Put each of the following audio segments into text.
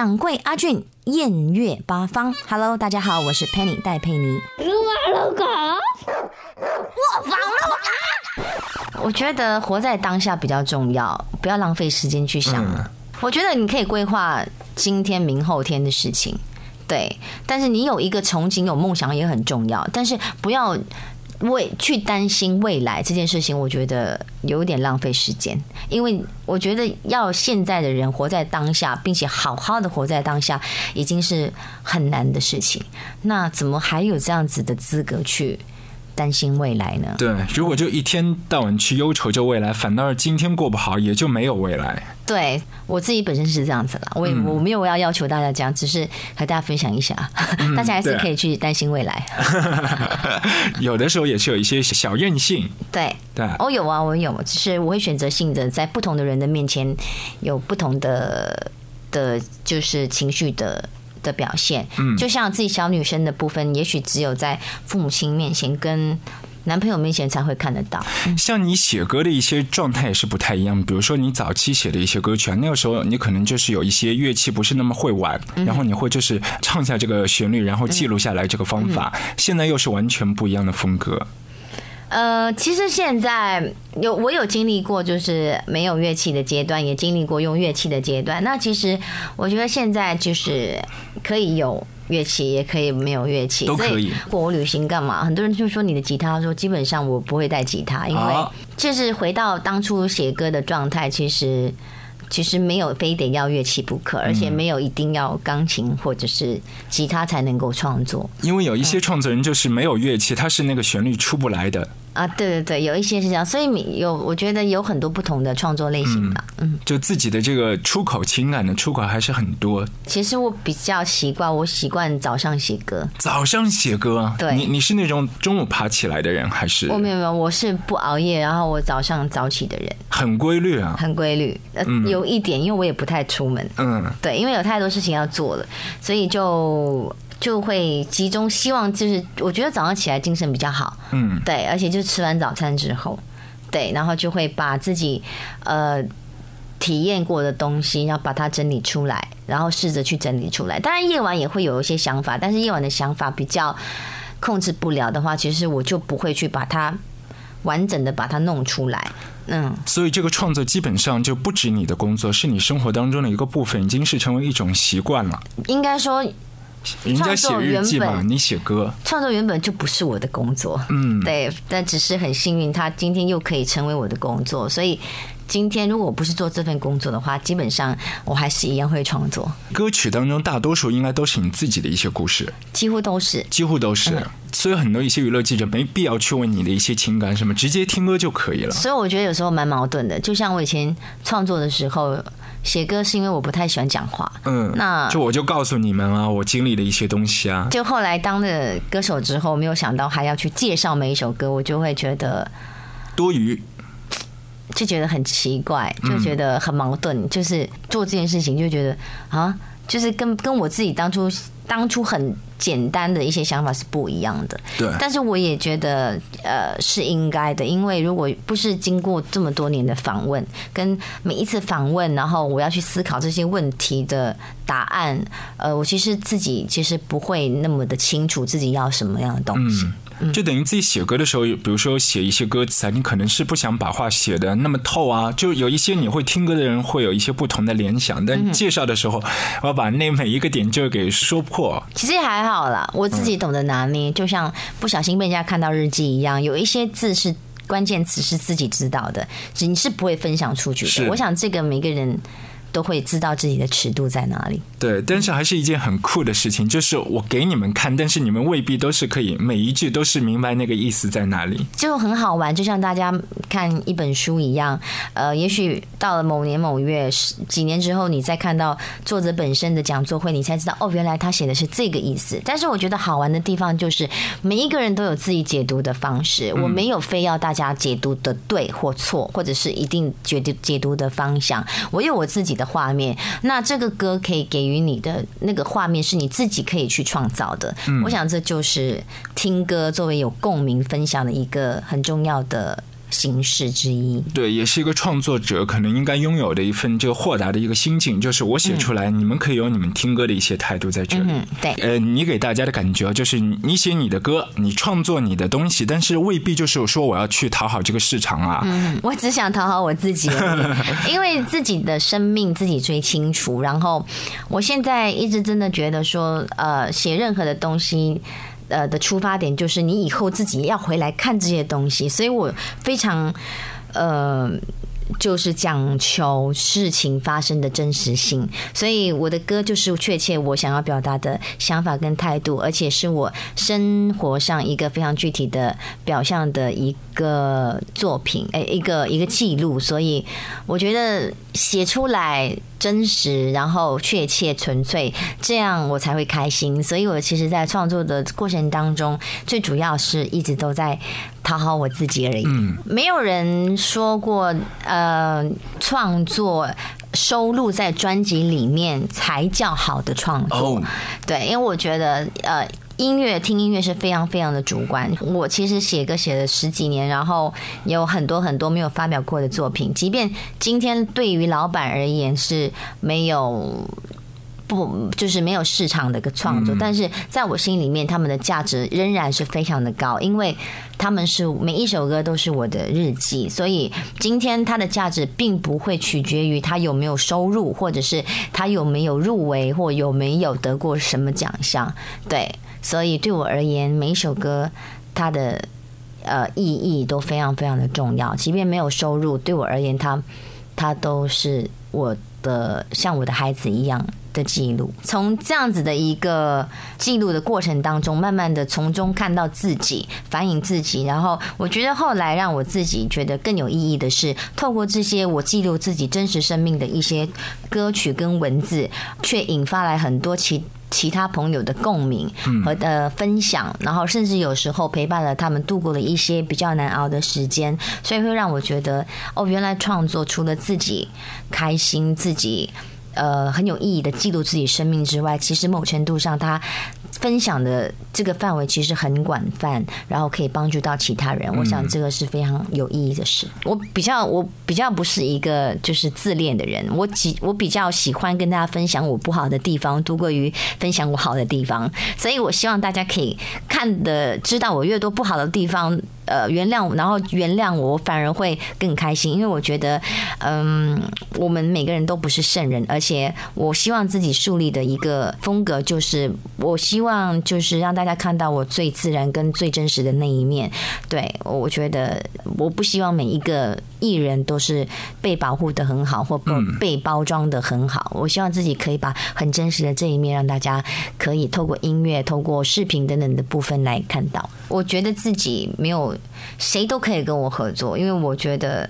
掌柜阿俊，艳月八方。Hello，大家好，我是 Penny 戴佩妮。我防了我我觉得活在当下比较重要，不要浪费时间去想。我觉得你可以规划今天、明后天的事情，对。但是你有一个憧憬、有梦想也很重要，但是不要。为去担心未来这件事情，我觉得有点浪费时间，因为我觉得要现在的人活在当下，并且好好的活在当下，已经是很难的事情。那怎么还有这样子的资格去？担心未来呢？对，如果就一天到晚去忧愁着未来，反倒是今天过不好，也就没有未来。对我自己本身是这样子了，我也我没有要要求大家这样，只是和大家分享一下，大家还是可以去担心未来。有的时候也是有一些小任性。对对，我有啊，我有，只是我会选择性的在不同的人的面前有不同的的，就是情绪的。的表现，嗯，就像自己小女生的部分，也许只有在父母亲面前、跟男朋友面前才会看得到。像你写歌的一些状态也是不太一样，比如说你早期写的一些歌曲啊，那个时候你可能就是有一些乐器不是那么会玩，然后你会就是唱下这个旋律，然后记录下来这个方法。现在又是完全不一样的风格。呃，其实现在有我有经历过，就是没有乐器的阶段，也经历过用乐器的阶段。那其实我觉得现在就是可以有乐器，也可以没有乐器，都可以。我旅行干嘛？很多人就说你的吉他，说基本上我不会带吉他，因为就是回到当初写歌的状态，其实。其实没有非得要乐器不可，而且没有一定要钢琴或者是吉他才能够创作。因为有一些创作人就是没有乐器，他是那个旋律出不来的。啊，对对对，有一些是这样，所以有我觉得有很多不同的创作类型吧，嗯，就自己的这个出口情感的出口还是很多。其实我比较习惯，我习惯早上写歌。早上写歌，对，你你是那种中午爬起来的人还是？我没有没有，我是不熬夜，然后我早上早起的人。很规律啊，很规律。呃，有一点，因为我也不太出门，嗯，对，因为有太多事情要做了，所以就。就会集中，希望就是我觉得早上起来精神比较好，嗯，对，而且就吃完早餐之后，对，然后就会把自己呃体验过的东西，然后把它整理出来，然后试着去整理出来。当然夜晚也会有一些想法，但是夜晚的想法比较控制不了的话，其实我就不会去把它完整的把它弄出来。嗯，所以这个创作基本上就不止你的工作，是你生活当中的一个部分，已经是成为一种习惯了。应该说。人家写日记嘛，你写歌，创作原本就不是我的工作，嗯，对，但只是很幸运，他今天又可以成为我的工作，所以今天如果我不是做这份工作的话，基本上我还是一样会创作。歌曲当中大多数应该都是你自己的一些故事，几乎都是，几乎都是，所以很多一些娱乐记者没必要去问你的一些情感什么，直接听歌就可以了。所以我觉得有时候蛮矛盾的，就像我以前创作的时候。写歌是因为我不太喜欢讲话，嗯，那就我就告诉你们啊，我经历的一些东西啊。就后来当了歌手之后，没有想到还要去介绍每一首歌，我就会觉得多余，就觉得很奇怪，就觉得很矛盾。就是做这件事情，就觉得啊，就是跟跟我自己当初当初很。简单的一些想法是不一样的，对。但是我也觉得，呃，是应该的，因为如果不是经过这么多年的访问，跟每一次访问，然后我要去思考这些问题的答案，呃，我其实自己其实不会那么的清楚自己要什么样的东西。就等于自己写歌的时候，比如说写一些歌词啊，你可能是不想把话写的那么透啊，就有一些你会听歌的人会有一些不同的联想，但介绍的时候，我要把那每一个点就给说破。其实还好啦，我自己懂得拿捏，就像不小心被人家看到日记一样，有一些字是关键词是自己知道的，你是不会分享出去的。我想这个每个人。都会知道自己的尺度在哪里。对，但是还是一件很酷的事情，就是我给你们看，但是你们未必都是可以每一句都是明白那个意思在哪里。就很好玩，就像大家看一本书一样。呃，也许到了某年某月几年之后，你再看到作者本身的讲座会，你才知道哦，原来他写的是这个意思。但是我觉得好玩的地方就是每一个人都有自己解读的方式，我没有非要大家解读的对或错，或者是一定决定解读的方向，我有我自己。的画面，那这个歌可以给予你的那个画面是你自己可以去创造的。我想这就是听歌作为有共鸣分享的一个很重要的形式之一。对，也是一个创作者可能应该拥有的一份这个豁达的一个心境，就是我写出来，你们可以有你们听歌的一些态度在这里。对，呃，你给大家的感觉就是你写你的歌，你创作你的东西，但是未必就是说我要去讨好这个市场啊。嗯，我只想讨好我自己，因为自己的生命自己最清楚。然后我现在一直真的觉得说，呃，写任何的东西。呃的出发点就是你以后自己要回来看这些东西，所以我非常呃。就是讲求事情发生的真实性，所以我的歌就是确切我想要表达的想法跟态度，而且是我生活上一个非常具体的表象的一个作品，哎，一个一个记录。所以我觉得写出来真实，然后确切、纯粹，这样我才会开心。所以我其实，在创作的过程当中，最主要是一直都在。讨好我自己而已。嗯，没有人说过，呃，创作收录在专辑里面才叫好的创作。对，因为我觉得，呃，音乐听音乐是非常非常的主观。我其实写歌写了十几年，然后有很多很多没有发表过的作品，即便今天对于老板而言是没有。不，就是没有市场的一个创作，但是在我心里面，他们的价值仍然是非常的高，因为他们是每一首歌都是我的日记，所以今天它的价值并不会取决于他有没有收入，或者是他有没有入围或有没有得过什么奖项。对，所以对我而言，每一首歌它的呃意义都非常非常的重要，即便没有收入，对我而言，它它都是我的像我的孩子一样。的记录，从这样子的一个记录的过程当中，慢慢的从中看到自己，反映自己，然后我觉得后来让我自己觉得更有意义的是，透过这些我记录自己真实生命的一些歌曲跟文字，却引发来很多其其他朋友的共鸣和的分享，然后甚至有时候陪伴了他们度过了一些比较难熬的时间，所以会让我觉得，哦，原来创作除了自己开心，自己。呃，很有意义的记录自己生命之外，其实某程度上，他分享的这个范围其实很广泛，然后可以帮助到其他人。我想这个是非常有意义的事。我比较，我比较不是一个就是自恋的人，我几我比较喜欢跟大家分享我不好的地方，多过于分享我好的地方。所以我希望大家可以看的知道我越多不好的地方。呃，原谅，然后原谅我，反而会更开心，因为我觉得，嗯，我们每个人都不是圣人，而且我希望自己树立的一个风格，就是我希望就是让大家看到我最自然跟最真实的那一面。对，我觉得我不希望每一个艺人都是被保护的很好，或被被包装的很好。我希望自己可以把很真实的这一面，让大家可以透过音乐、透过视频等等的部分来看到。我觉得自己没有。谁都可以跟我合作，因为我觉得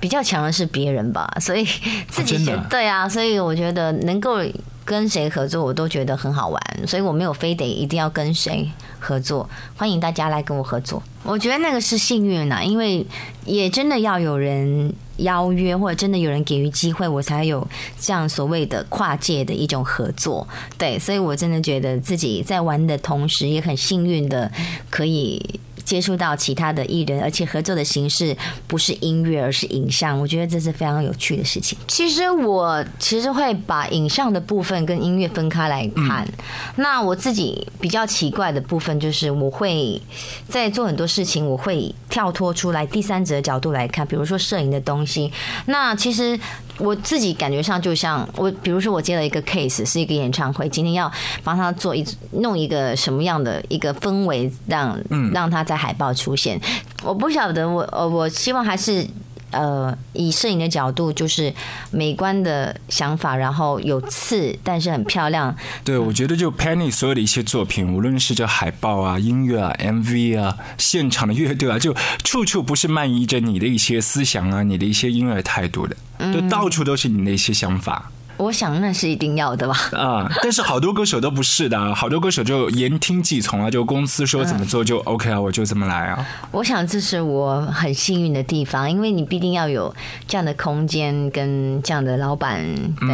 比较强的是别人吧，所以自己对啊，所以我觉得能够跟谁合作，我都觉得很好玩，所以我没有非得一定要跟谁合作，欢迎大家来跟我合作。我觉得那个是幸运呐，因为也真的要有人邀约，或者真的有人给予机会，我才有这样所谓的跨界的一种合作。对，所以我真的觉得自己在玩的同时，也很幸运的可以。接触到其他的艺人，而且合作的形式不是音乐，而是影像，我觉得这是非常有趣的事情。其实我其实会把影像的部分跟音乐分开来看。那我自己比较奇怪的部分就是，我会在做很多事情，我会跳脱出来第三者角度来看，比如说摄影的东西。那其实。我自己感觉上就像我，比如说我接了一个 case，是一个演唱会，今天要帮他做一弄一个什么样的一个氛围，让让他在海报出现。我不晓得，我呃，我希望还是呃，以摄影的角度，就是美观的想法，然后有刺，但是很漂亮。对，我觉得就 Penny 所有的一些作品，无论是这海报啊、音乐啊、MV 啊、现场的乐队啊，就处处不是漫溢着你的一些思想啊、你的一些音乐态度的。就到处都是你的一些想法，我想那是一定要的吧。啊，但是好多歌手都不是的，好多歌手就言听计从啊，就公司说怎么做就 OK 啊，我就这么来啊。我想这是我很幸运的地方，因为你必定要有这样的空间跟这样的老板，对。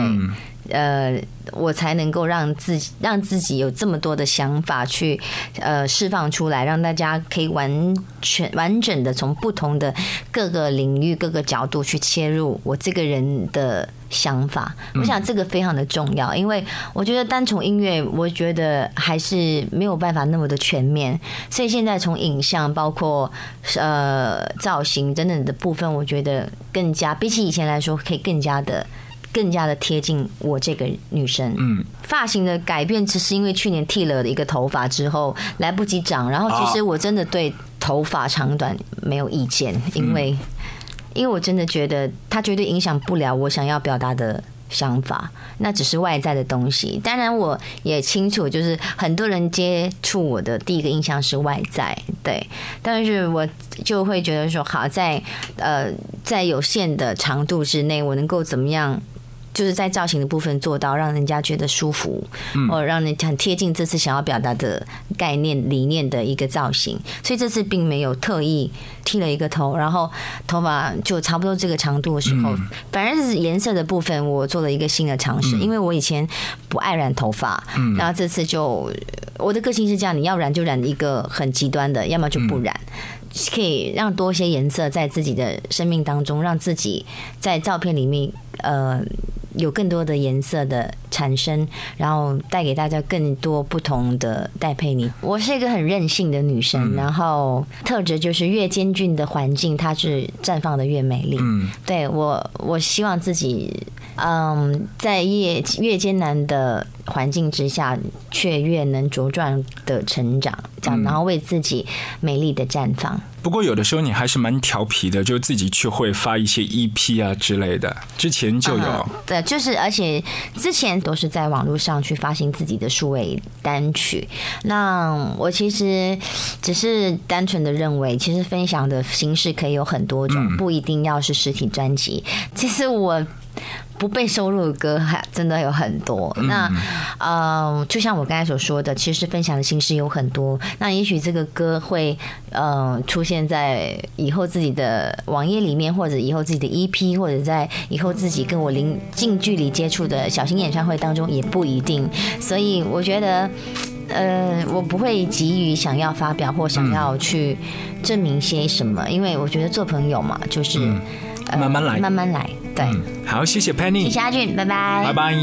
呃，我才能够让自己让自己有这么多的想法去呃释放出来，让大家可以完全完整的从不同的各个领域、各个角度去切入我这个人的想法。我想这个非常的重要，因为我觉得单从音乐，我觉得还是没有办法那么的全面。所以现在从影像、包括呃造型等等的部分，我觉得更加比起以前来说，可以更加的。更加的贴近我这个女生。嗯，发型的改变只是因为去年剃了一个头发之后来不及长，然后其实我真的对头发长短没有意见，因为因为我真的觉得它绝对影响不了我想要表达的想法，那只是外在的东西。当然我也清楚，就是很多人接触我的第一个印象是外在，对，但是我就会觉得说，好在呃在有限的长度之内，我能够怎么样？就是在造型的部分做到让人家觉得舒服，哦，让人很贴近这次想要表达的概念理念的一个造型，所以这次并没有特意剃了一个头，然后头发就差不多这个长度的时候，反而是颜色的部分我做了一个新的尝试，因为我以前不爱染头发，然后这次就我的个性是这样，你要染就染一个很极端的，要么就不染。可以让多一些颜色在自己的生命当中，让自己在照片里面，呃，有更多的颜色的产生，然后带给大家更多不同的戴佩妮。我是一个很任性的女生，然后特质就是越艰峻的环境，它是绽放的越美丽。嗯，对我，我希望自己，嗯，在越越艰难的环境之下，却越能茁壮的成长。然后为自己美丽的绽放。不过有的时候你还是蛮调皮的，就自己去会发一些 EP 啊之类的。之前就有，对，就是而且之前都是在网络上去发行自己的数位单曲。那我其实只是单纯的认为，其实分享的形式可以有很多种，不一定要是实体专辑。其实我。不被收录的歌还真的有很多。那呃，就像我刚才所说的，其实分享的形式有很多。那也许这个歌会呃出现在以后自己的网页里面，或者以后自己的 EP，或者在以后自己跟我零近距离接触的小型演唱会当中，也不一定。所以我觉得，呃，我不会急于想要发表或想要去证明些什么，因为我觉得做朋友嘛，就是慢慢来，慢慢来。对，好，谢谢 Penny，谢谢阿俊，拜拜，拜拜。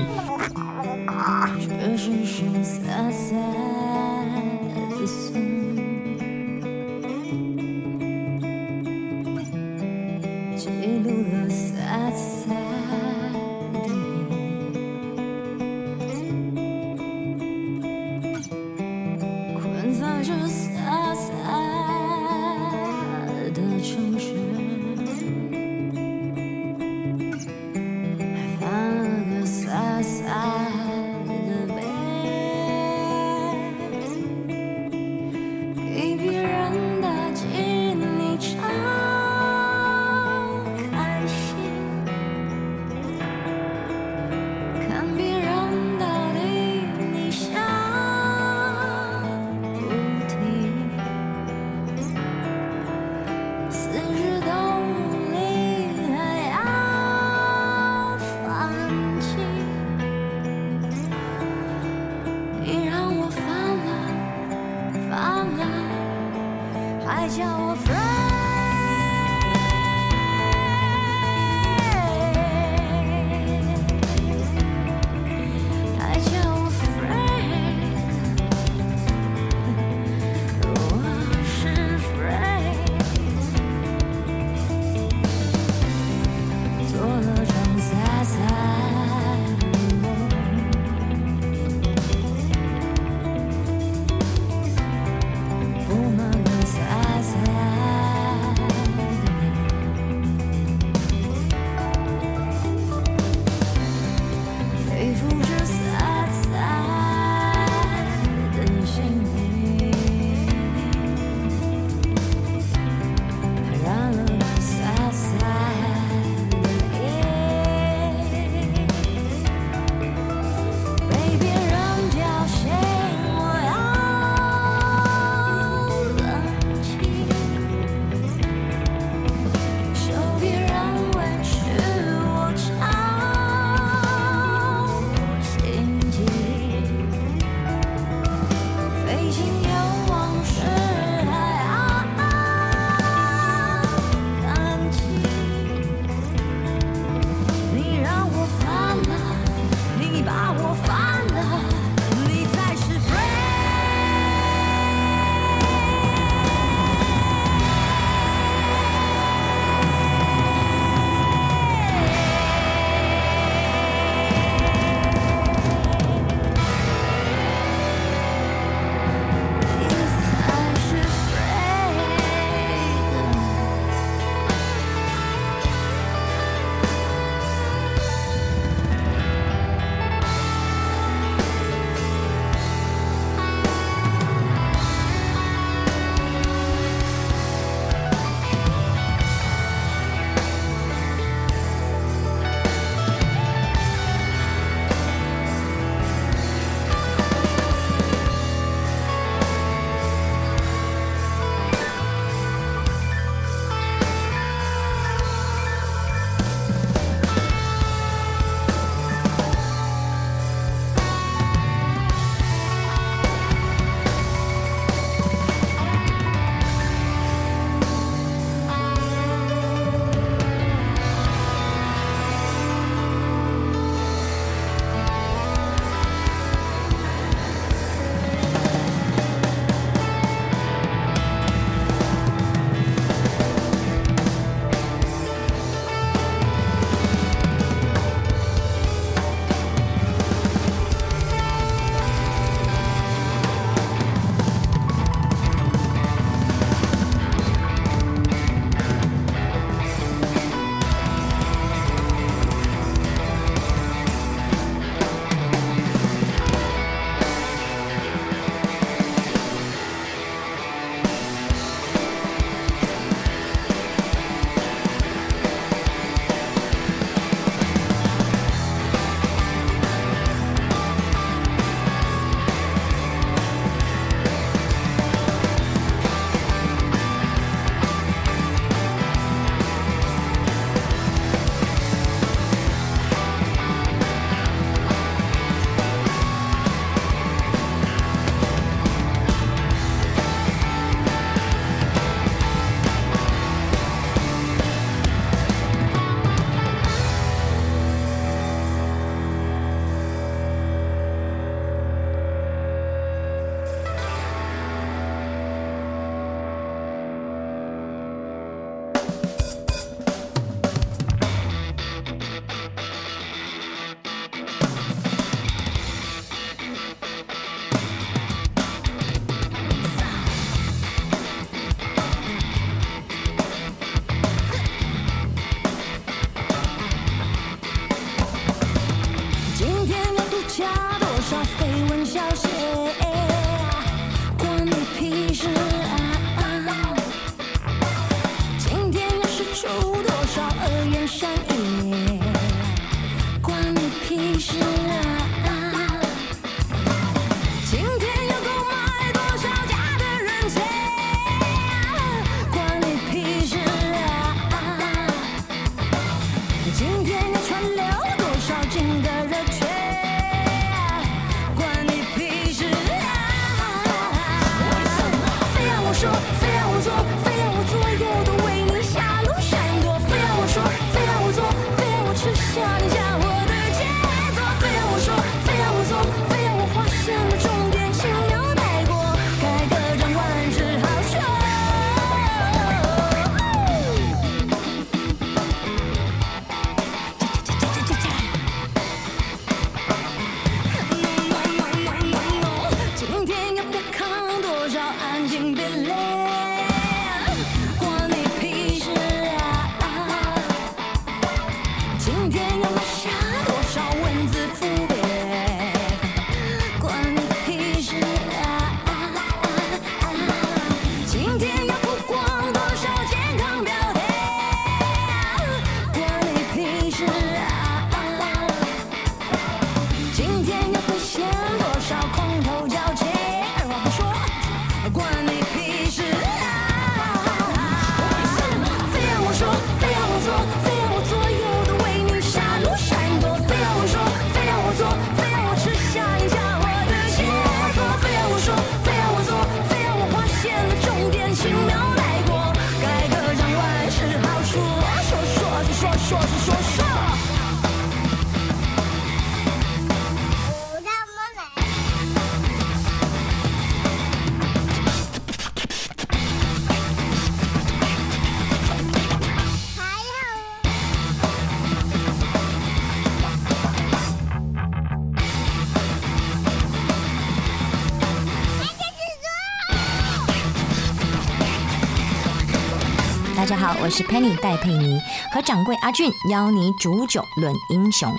我是 penny 戴佩妮和掌柜阿俊邀你煮酒论英雄。